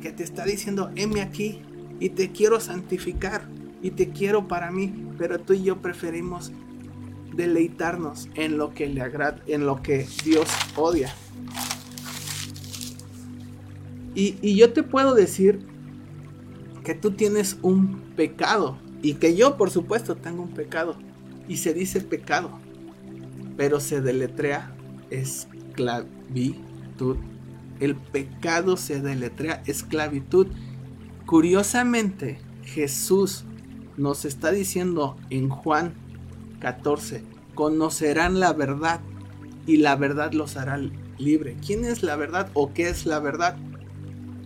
[SPEAKER 1] Que te está diciendo, heme aquí y te quiero santificar y te quiero para mí pero tú y yo preferimos deleitarnos en lo que le agrada, en lo que Dios odia. Y, yo te puedo decir que tú tienes un pecado y que yo por supuesto tengo un pecado y se dice pecado, pero se deletrea esclavitud. El pecado se deletrea esclavitud. Curiosamente, Jesús nos está diciendo en Juan 14, conocerán la verdad y la verdad los hará libre. ¿Quién es la verdad o qué es la verdad?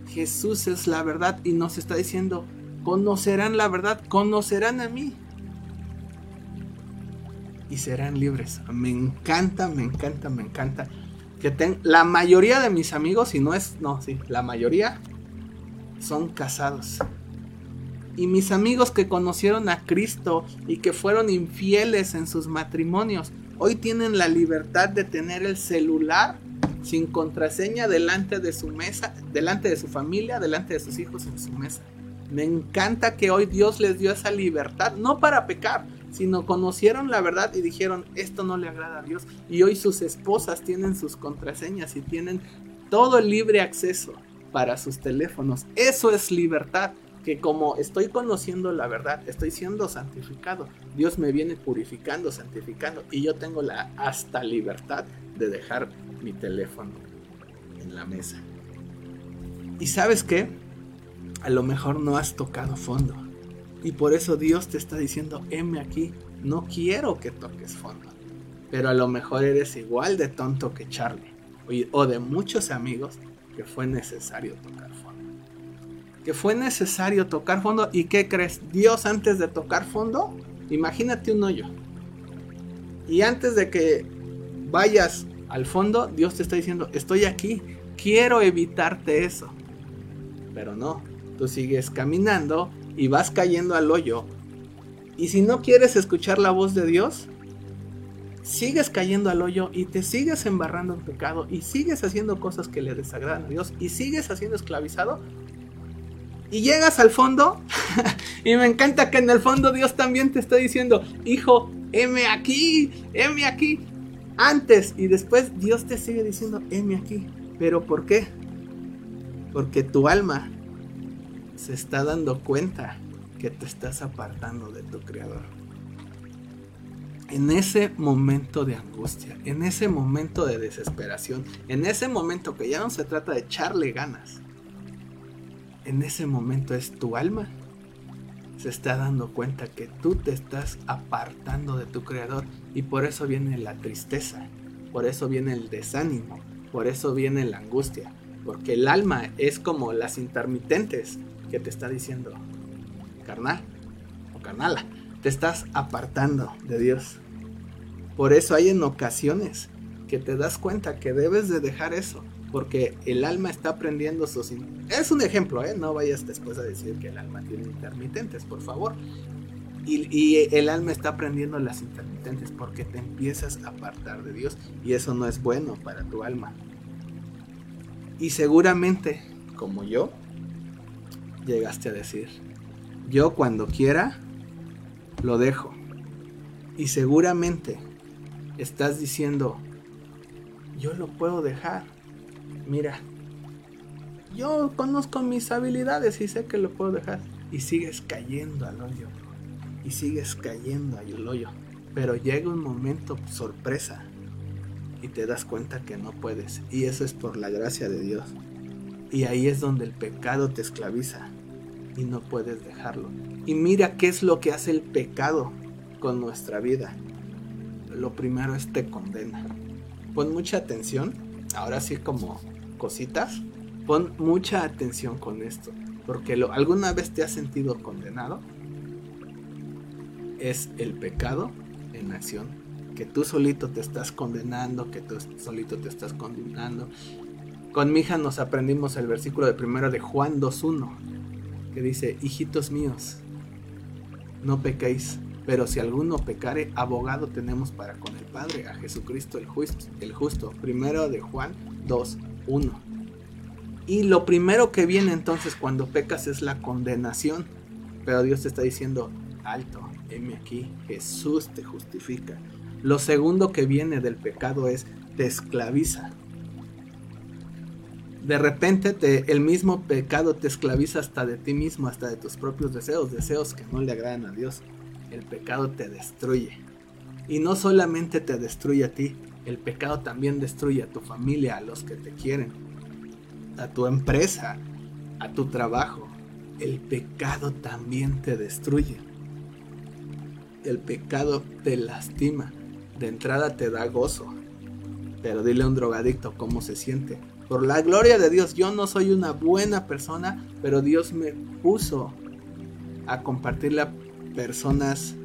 [SPEAKER 1] Jesús es la verdad y nos está diciendo, conocerán la verdad, conocerán a mí y serán libres. Me encanta, me encanta, me encanta que la mayoría de mis amigos, si no es, no, sí, la mayoría son casados y mis amigos que conocieron a Cristo y que fueron infieles en sus matrimonios, hoy tienen la libertad de tener el celular sin contraseña delante de su mesa, delante de su familia, delante de sus hijos en su mesa. Me encanta que hoy Dios les dio esa libertad, no para pecar, sino conocieron la verdad y dijeron, esto no le agrada a Dios. Y hoy sus esposas tienen sus contraseñas y tienen todo libre acceso para sus teléfonos. Eso es libertad que como estoy conociendo la verdad, estoy siendo santificado, Dios me viene purificando, santificando y yo tengo la hasta libertad de dejar mi teléfono en la mesa. ¿Y sabes qué? A lo mejor no has tocado fondo. Y por eso Dios te está diciendo, heme aquí, no quiero que toques fondo. Pero a lo mejor eres igual de tonto que Charlie. O de muchos amigos que fue necesario tocar fondo fue necesario tocar fondo. ¿Y qué crees? Dios antes de tocar fondo, imagínate un hoyo. Y antes de que vayas al fondo, Dios te está diciendo, estoy aquí, quiero evitarte eso. Pero no, tú sigues caminando y vas cayendo al hoyo. Y si no quieres escuchar la voz de Dios, sigues cayendo al hoyo y te sigues embarrando en pecado y sigues haciendo cosas que le desagradan a Dios y sigues siendo esclavizado y llegas al fondo y me encanta que en el fondo Dios también te está diciendo, hijo, heme aquí, heme aquí. Antes y después Dios te sigue diciendo, heme aquí. ¿Pero por qué? Porque tu alma se está dando cuenta que te estás apartando de tu creador. En ese momento de angustia, en ese momento de desesperación, en ese momento que ya no se trata de echarle ganas, en ese momento es tu alma. Se está dando cuenta que tú te estás apartando de tu creador y por eso viene la tristeza, por eso viene el desánimo, por eso viene la angustia, porque el alma es como las intermitentes que te está diciendo, carnal o carnala, te estás apartando de Dios. Por eso hay en ocasiones que te das cuenta que debes de dejar eso porque el alma está aprendiendo sus... Es un ejemplo, ¿eh? No vayas después a decir que el alma tiene intermitentes, por favor. Y, el alma está aprendiendo las intermitentes porque te empiezas a apartar de Dios y eso no es bueno para tu alma. Y seguramente, como yo, llegaste a decir, yo cuando quiera, lo dejo. Y seguramente estás diciendo, yo lo puedo dejar mira, yo conozco mis habilidades y sé que lo puedo dejar. Y sigues cayendo al hoyo. Y sigues cayendo al hoyo. Pero llega un momento sorpresa y te das cuenta que no puedes. Y eso es por la gracia de Dios. Y ahí es donde el pecado te esclaviza y no puedes dejarlo. Y mira qué es lo que hace el pecado con nuestra vida. Lo primero es te condena. Pon mucha atención. Ahora sí como cositas, pon mucha atención con esto, porque lo, alguna vez te has sentido condenado, es el pecado en acción, que tú solito te estás condenando, que tú solito te estás condenando. Con mi hija nos aprendimos el versículo de primero de Juan 2.1, que dice, hijitos míos, no pequéis, pero si alguno pecare, abogado tenemos para con el Padre, a Jesucristo el justo. El justo. Primero de Juan 2, uno. Y lo primero que viene entonces cuando pecas es la condenación. Pero Dios te está diciendo, alto, heme aquí, Jesús te justifica. Lo segundo que viene del pecado es, te esclaviza. De repente te, el mismo pecado te esclaviza hasta de ti mismo, hasta de tus propios deseos, deseos que no le agradan a Dios. El pecado te destruye. Y no solamente te destruye a ti, el pecado también destruye a tu familia, a los que te quieren, a tu empresa, a tu trabajo. El pecado también te destruye. El pecado te lastima. De entrada te da gozo. Pero dile a un drogadicto cómo se siente. Por la gloria de Dios, yo no soy una buena persona, pero Dios me puso a compartirle a personas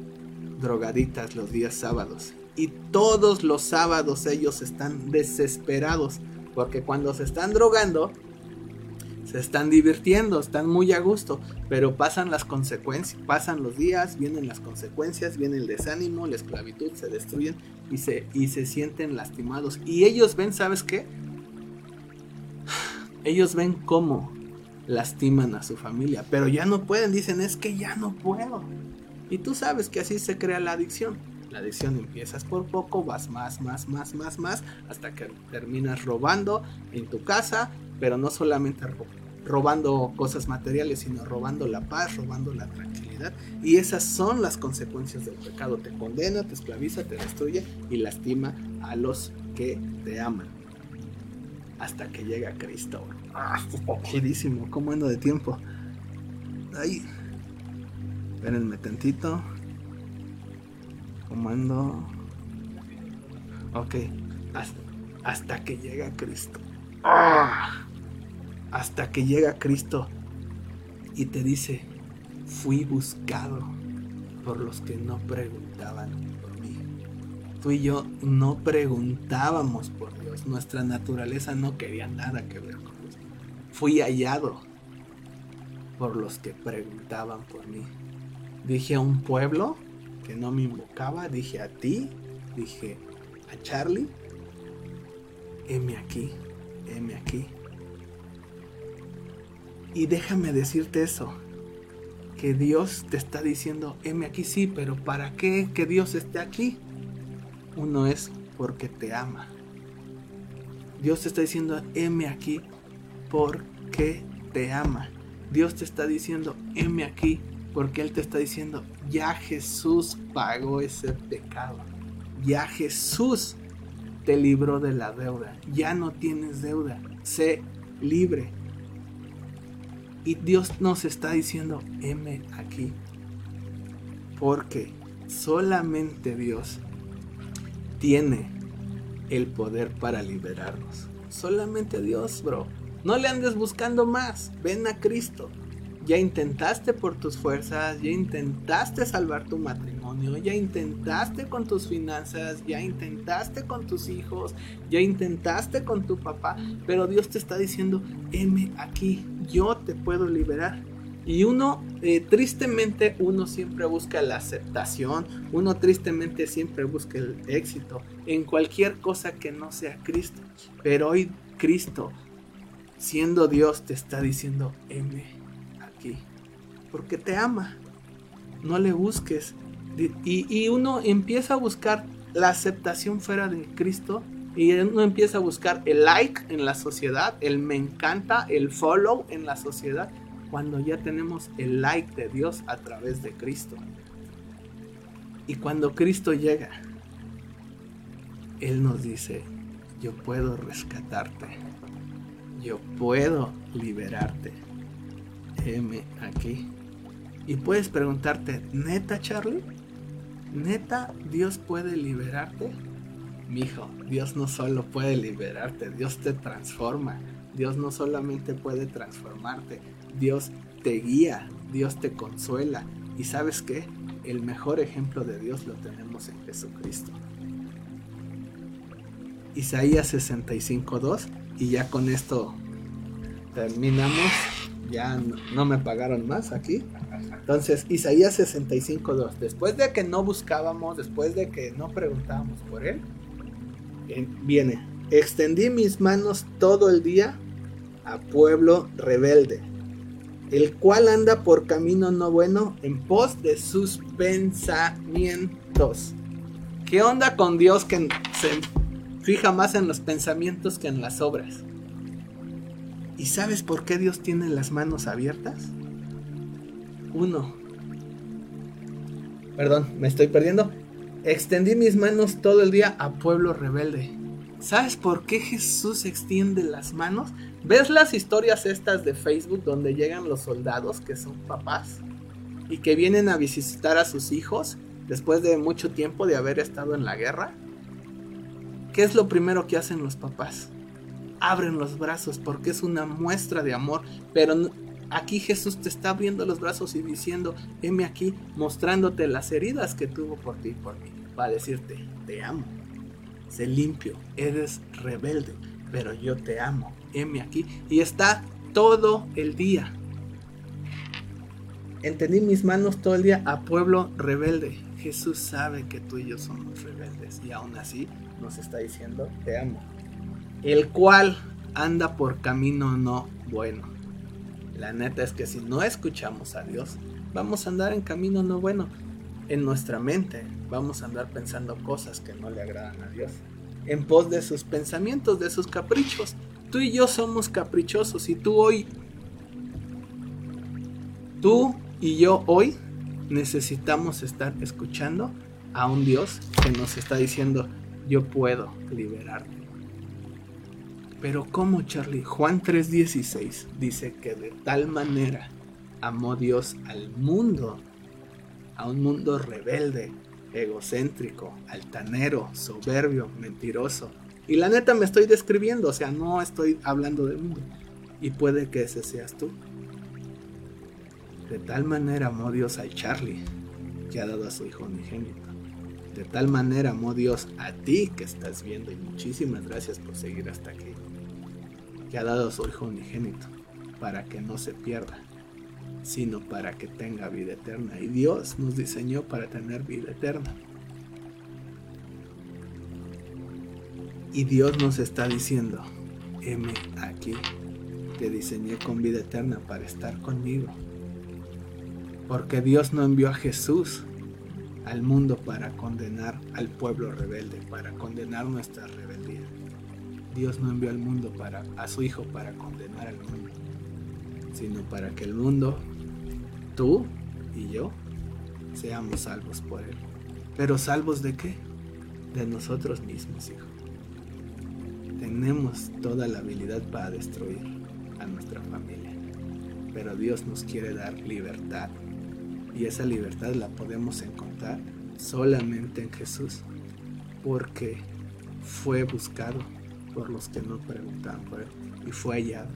[SPEAKER 1] drogaditas los días sábados y todos los sábados ellos están desesperados porque cuando se están drogando se están divirtiendo, están muy a gusto, pero pasan las consecuencias, pasan los días, vienen las consecuencias, viene el desánimo, la esclavitud, se destruyen y se, y se sienten lastimados. Y ellos ven, ¿sabes qué? Ellos ven cómo lastiman a su familia, pero ya no pueden, dicen, es que ya no puedo. Y tú sabes que así se crea la adicción. La adicción empiezas por poco, vas más, más, más, más, más, hasta que terminas robando en tu casa, pero no solamente robando cosas materiales, sino robando la paz, robando la tranquilidad. Y esas son las consecuencias del pecado. Te condena, te esclaviza, te destruye y lastima a los que te aman. Hasta que llega Cristo. Ah, ¿cómo ando de tiempo? Ahí. Espérenme tantito. Comando. Ok. Hasta, hasta que llega Cristo. ¡Ah! Hasta que llega Cristo y te dice, fui buscado por los que no preguntaban por mí. Tú y yo no preguntábamos por Dios. Nuestra naturaleza no quería nada que ver con Dios. Fui hallado por los que preguntaban por mí. Dije a un pueblo que no me invocaba, dije a ti, dije a Charlie, heme aquí, heme aquí. Y déjame decirte eso, que Dios te está diciendo, heme aquí sí, pero ¿para qué que Dios esté aquí? Uno es porque te ama. Dios te está diciendo, heme aquí porque te ama. Dios te está diciendo, heme aquí porque Él te está diciendo, ya Jesús pagó ese pecado. Ya Jesús te libró de la deuda. Ya no tienes deuda. Sé libre. Y Dios nos está diciendo, heme aquí. Porque solamente Dios tiene el poder para liberarnos. Solamente Dios, bro. No le andes buscando más. Ven a Cristo ya intentaste por tus fuerzas, ya intentaste salvar tu matrimonio, ya intentaste con tus finanzas, ya intentaste con tus hijos, ya intentaste con tu papá, pero Dios te está diciendo, heme aquí, yo te puedo liberar. Y uno, eh, tristemente, uno siempre busca la aceptación, uno tristemente siempre busca el éxito en cualquier cosa que no sea Cristo. Pero hoy Cristo, siendo Dios, te está diciendo, heme porque te ama. No le busques. Y, uno empieza a buscar la aceptación fuera de Cristo y uno empieza a buscar el like en la sociedad, el me encanta, el follow en la sociedad, cuando ya tenemos el like de Dios a través de Cristo. Y cuando Cristo llega, Él nos dice, yo puedo rescatarte, yo puedo liberarte aquí. Y puedes preguntarte, ¿neta, Charlie? ¿Neta Dios puede liberarte? Mijo, Dios no solo puede liberarte, Dios te transforma. Dios no solamente puede transformarte, Dios te guía, Dios te consuela. ¿Y sabes qué? El mejor ejemplo de Dios lo tenemos en Jesucristo. Isaías 65.2 y ya con esto terminamos ya no, me pagaron más aquí. Entonces, Isaías 65.2, después de que no buscábamos, después de que no preguntábamos por él, eh, viene, extendí mis manos todo el día a pueblo rebelde, el cual anda por camino no bueno en pos de sus pensamientos. ¿Qué onda con Dios que se fija más en los pensamientos que en las obras? ¿Y sabes por qué Dios tiene las manos abiertas? Uno. Perdón, me estoy perdiendo. Extendí mis manos todo el día a pueblo rebelde. ¿Sabes por qué Jesús extiende las manos? ¿Ves las historias estas de Facebook donde llegan los soldados que son papás y que vienen a visitar a sus hijos después de mucho tiempo de haber estado en la guerra? ¿Qué es lo primero que hacen los papás? abren los brazos porque es una muestra de amor. Pero aquí Jesús te está abriendo los brazos y diciendo, heme aquí, mostrándote las heridas que tuvo por ti y por mí. Va a decirte, te amo. Sé limpio, eres rebelde, pero yo te amo. Heme aquí. Y está todo el día. Entendí mis manos todo el día a pueblo rebelde. Jesús sabe que tú y yo somos rebeldes y aún así nos está diciendo, te amo el cual anda por camino no bueno. La neta es que si no escuchamos a Dios, vamos a andar en camino no bueno. en nuestra mente vamos a andar pensando cosas que no le agradan a Dios. En pos de sus pensamientos, de sus caprichos. Tú y yo somos caprichosos y tú hoy, tú y yo hoy necesitamos estar escuchando a un Dios que nos está diciendo, yo puedo liberarte. Pero ¿cómo, Charlie? Juan 3:16 dice que de tal manera amó Dios al mundo, a un mundo rebelde, egocéntrico, altanero, soberbio, mentiroso. Y la neta me estoy describiendo, o sea, no estoy hablando del mundo. Y puede que ese seas tú. De tal manera amó Dios al Charlie, que ha dado a su hijo unigénito. De tal manera amó Dios a ti que estás viendo y muchísimas gracias por seguir hasta aquí. Que ha dado a su hijo unigénito para que no se pierda, sino para que tenga vida eterna. Y Dios nos diseñó para tener vida eterna. Y Dios nos está diciendo, M aquí, te diseñé con vida eterna para estar conmigo. Porque Dios no envió a Jesús al mundo para condenar al pueblo rebelde, para condenar nuestra rebeldía. Dios no envió al mundo para a su hijo para condenar al mundo, sino para que el mundo tú y yo seamos salvos por él. Pero salvos de qué? De nosotros mismos, hijo. Tenemos toda la habilidad para destruir a nuestra familia, pero Dios nos quiere dar libertad y esa libertad la podemos encontrar solamente en Jesús, porque fue buscado por los que no preguntaban por y fue hallado.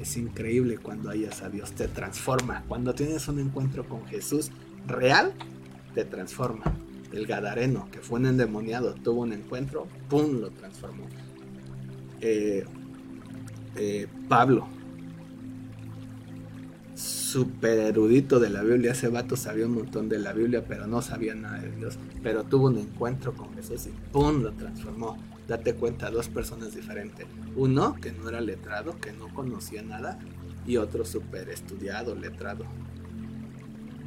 [SPEAKER 1] Es increíble cuando hayas a Dios, te transforma. Cuando tienes un encuentro con Jesús real, te transforma. El Gadareno, que fue un endemoniado, tuvo un encuentro, ¡pum! lo transformó. Eh, eh, Pablo super erudito de la Biblia, ese vato sabía un montón de la Biblia, pero no sabía nada de Dios. Pero tuvo un encuentro con Jesús y ¡pum! lo transformó. Date cuenta, dos personas diferentes. Uno que no era letrado, que no conocía nada, y otro super estudiado, letrado.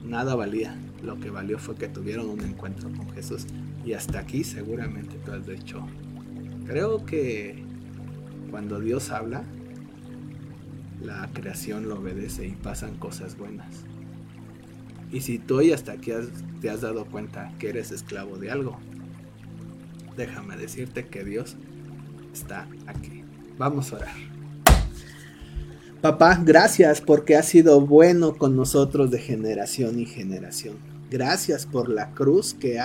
[SPEAKER 1] Nada valía. Lo que valió fue que tuvieron un encuentro con Jesús. Y hasta aquí seguramente tú has dicho. Creo que cuando Dios habla, la creación lo obedece y pasan cosas buenas. Y si tú hoy hasta aquí te has dado cuenta que eres esclavo de algo, déjame decirte que Dios está aquí. Vamos a orar. Papá, gracias porque has sido bueno con nosotros de generación y generación. Gracias por la cruz que,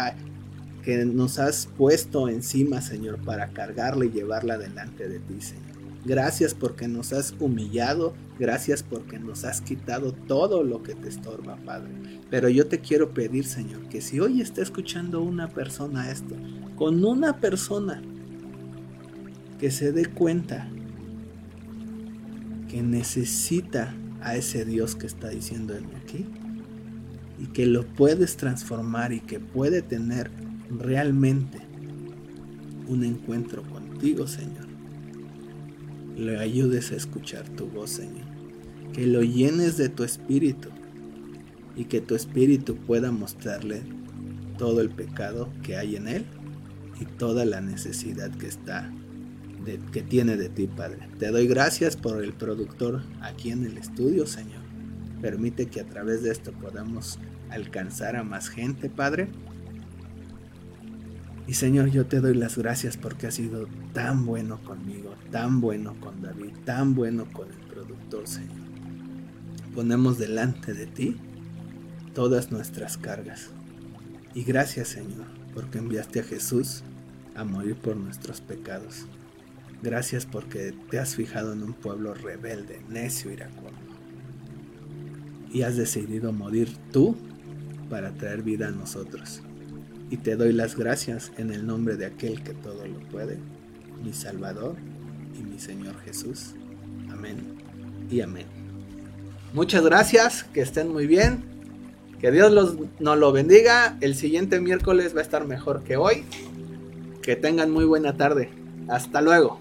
[SPEAKER 1] que nos has puesto encima, Señor, para cargarla y llevarla delante de ti, Señor. Gracias porque nos has humillado, gracias porque nos has quitado todo lo que te estorba, Padre. Pero yo te quiero pedir, Señor, que si hoy está escuchando una persona esto, con una persona que se dé cuenta que necesita a ese Dios que está diciéndome aquí y que lo puedes transformar y que puede tener realmente un encuentro contigo, Señor le ayudes a escuchar tu voz, Señor. Que lo llenes de tu espíritu y que tu espíritu pueda mostrarle todo el pecado que hay en él y toda la necesidad que está que tiene de ti, Padre. Te doy gracias por el productor aquí en el estudio, Señor. Permite que a través de esto podamos alcanzar a más gente, Padre y Señor, yo te doy las gracias porque has sido tan bueno conmigo, tan bueno con David, tan bueno con el productor, Señor. Ponemos delante de ti todas nuestras cargas. Y gracias, Señor, porque enviaste a Jesús a morir por nuestros pecados. Gracias porque te has fijado en un pueblo rebelde, necio, iracundo. Y has decidido morir tú para traer vida a nosotros y te doy las gracias en el nombre de aquel que todo lo puede, mi Salvador y mi Señor Jesús. Amén y amén. Muchas gracias, que estén muy bien, que Dios los, nos lo bendiga. El siguiente miércoles va a estar mejor que hoy. Que tengan muy buena tarde. Hasta luego.